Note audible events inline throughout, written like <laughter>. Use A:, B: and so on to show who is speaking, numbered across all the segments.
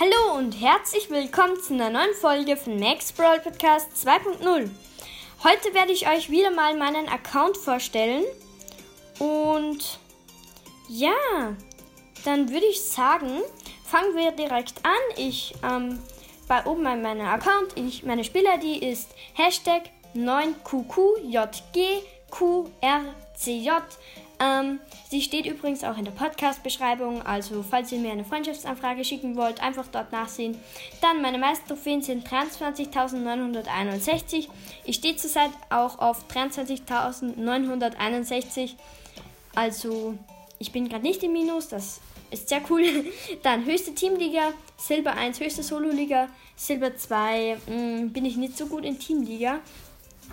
A: Hallo und herzlich willkommen zu einer neuen Folge von Max Brawl Podcast 2.0. Heute werde ich euch wieder mal meinen Account vorstellen. Und ja, dann würde ich sagen, fangen wir direkt an. Ich, ähm, bei oben an meinem Account, ich, meine Spieler-ID ist Hashtag 9QQJGQRCJ. Ähm, sie steht übrigens auch in der Podcast-Beschreibung, also falls ihr mir eine Freundschaftsanfrage schicken wollt, einfach dort nachsehen. Dann meine meisten Trophäen sind 23.961. Ich stehe zurzeit auch auf 23.961. Also ich bin gerade nicht im Minus, das ist sehr cool. <laughs> Dann höchste Teamliga, Silber 1, höchste Solo-Liga, Silber 2 mh, mm, bin ich nicht so gut in Teamliga.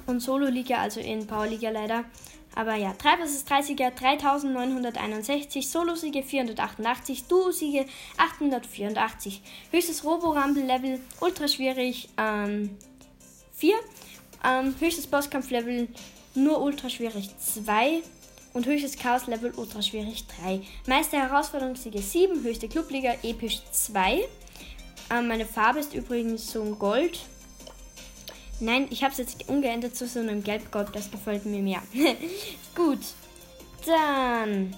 A: Und Solo-Liga, also in Powerliga leider. Aber ja, 3 vs 30er 3961, Solo-Siege 488, Duo-Siege 884. Höchstes Robo-Rumble-Level, ultra schwierig, ähm, 4. Ähm, höchstes Bosskampf-Level, nur ultra schwierig 2. Und höchstes Chaos-Level, ultra schwierig 3. Meister Herausforderungssiege 7, höchste Clubliga, episch 2. Ähm, meine Farbe ist übrigens so ein Gold. Nein, ich habe es jetzt umgeändert zu so einem Gelb-Gold. Das gefällt mir mehr. <laughs> Gut. Dann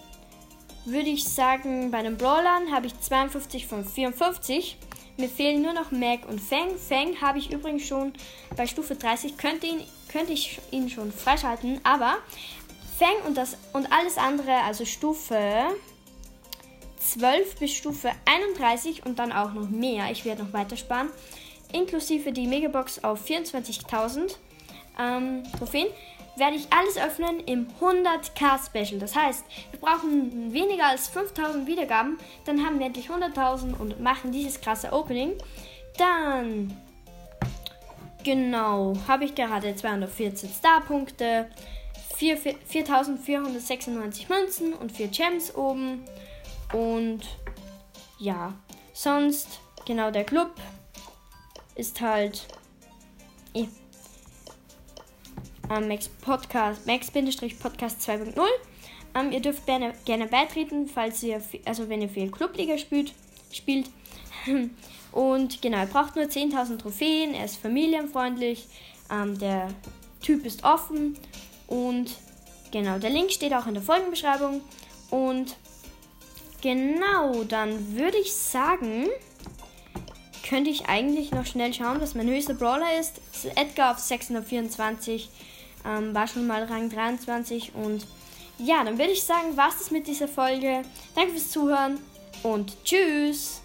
A: würde ich sagen, bei den Brawlern habe ich 52 von 54. Mir fehlen nur noch Mac und Fang. Fang habe ich übrigens schon bei Stufe 30. Könnte, ihn, könnte ich ihn schon freischalten. Aber Fang und, das, und alles andere, also Stufe 12 bis Stufe 31 und dann auch noch mehr. Ich werde noch weiter sparen inklusive die Megabox auf 24.000 ähm, Trophäen, werde ich alles öffnen im 100k Special. Das heißt, wir brauchen weniger als 5000 Wiedergaben, dann haben wir endlich 100.000 und machen dieses krasse Opening. Dann, genau, habe ich gerade 214 Star-Punkte, 4496 Münzen und 4 Gems oben. Und ja, sonst, genau, der Club ist halt eh, ähm, Max Podcast, Max-Podcast 2.0. Ähm, ihr dürft gerne, gerne beitreten, falls ihr, also wenn ihr viel Clubliga spielt, spielt. <laughs> Und genau, ihr braucht nur 10.000 Trophäen, er ist familienfreundlich, ähm, der Typ ist offen und genau, der Link steht auch in der Folgenbeschreibung. Und genau, dann würde ich sagen, könnte ich eigentlich noch schnell schauen, was mein höchster Brawler ist. Edgar auf 624. Ähm, war schon mal Rang 23. Und ja, dann würde ich sagen, war es das mit dieser Folge. Danke fürs Zuhören und tschüss.